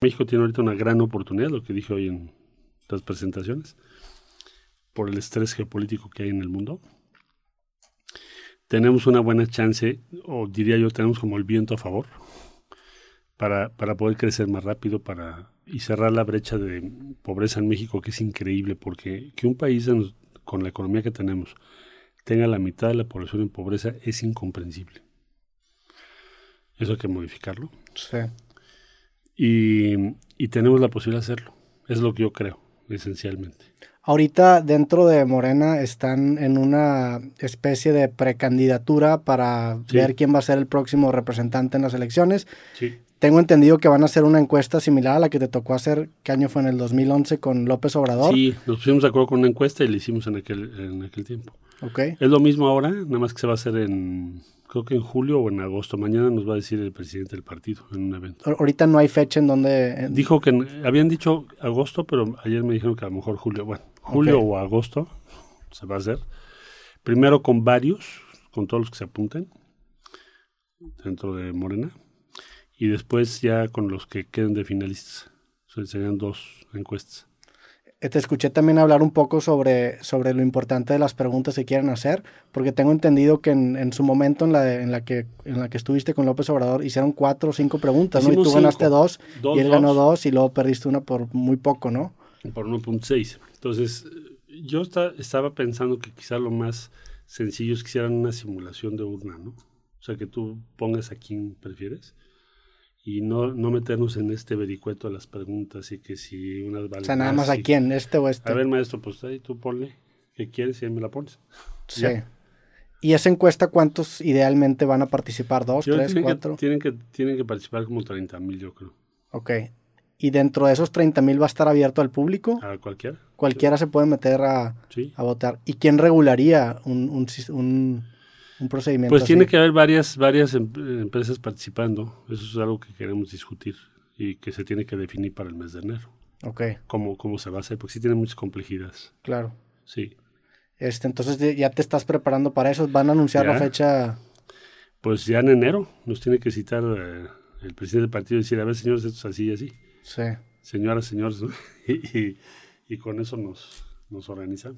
México tiene ahorita una gran oportunidad, lo que dije hoy en las presentaciones, por el estrés geopolítico que hay en el mundo. Tenemos una buena chance, o diría yo, tenemos como el viento a favor, para, para poder crecer más rápido para, y cerrar la brecha de pobreza en México, que es increíble, porque que un país con la economía que tenemos tenga la mitad de la población en pobreza es incomprensible. Eso hay que modificarlo. Sí. Y, tenemos la posibilidad de hacerlo. Es lo que yo creo, esencialmente. Ahorita dentro de Morena están en una especie de precandidatura para ver quién va a ser el próximo representante en las elecciones. Sí. Tengo entendido que van a hacer una encuesta similar a la que te tocó hacer, ¿qué año fue? En el 2011 con López Obrador. Sí, nos pusimos de acuerdo con una encuesta y la hicimos en aquel, en aquel tiempo. Ok. Es lo mismo ahora, nada más que se va a hacer en, creo que en julio o en agosto. Mañana nos va a decir el presidente del partido en un evento. Ahorita no hay fecha en donde... Dijo que habían dicho agosto, pero ayer me dijeron que a lo mejor julio. Bueno, julio o agosto se va a hacer. Primero con varios, con todos los que se apunten dentro de Morena y después ya con los que queden de finalistas. serían dos encuestas. Eh, te escuché también hablar un poco sobre, sobre lo importante de las preguntas que quieren hacer, porque tengo entendido que en, su momento en la, en, la que, en la que estuviste con López Obrador hicieron cuatro o cinco preguntas, ¿no? Y tú ganaste dos, y él ganó dos y luego perdiste una por muy poco, ¿no? Por 1.6. Entonces, yo estaba pensando que quizá lo más sencillo es que hicieran una simulación de urna, ¿no? O sea, que tú pongas a quién prefieres y no, no meternos en este vericueto de las preguntas y que si unas O sea, nada más a quién, este o este. A ver, maestro, pues ahí tú ponle qué quieres y ahí me la pones. Sí. ¿Y esa encuesta cuántos idealmente van a participar? ¿Dos, tres, cuatro? tienen, que, tienen que participar como 30 mil, yo creo. Ok. ¿Y dentro de esos 30 mil va a estar abierto al público? A cualquiera. Cualquiera se puede meter a, a votar. ¿Y quién regularía un, un, un un procedimiento. Pues tiene que haber varias, varias em, empresas participando. Eso es algo que queremos discutir y que se tiene que definir para el mes de enero. Ok. Cómo, cómo se va a hacer, porque sí tiene muchas complejidades. Claro. Sí. Este, entonces ya te estás preparando para eso. ¿Van a anunciar la fecha? Pues ya en enero nos tiene que citar eh, el presidente del partido y decir, a ver, señores, esto es así y así. Sí. Señoras, señores, y, y, con eso nos, nos organizamos.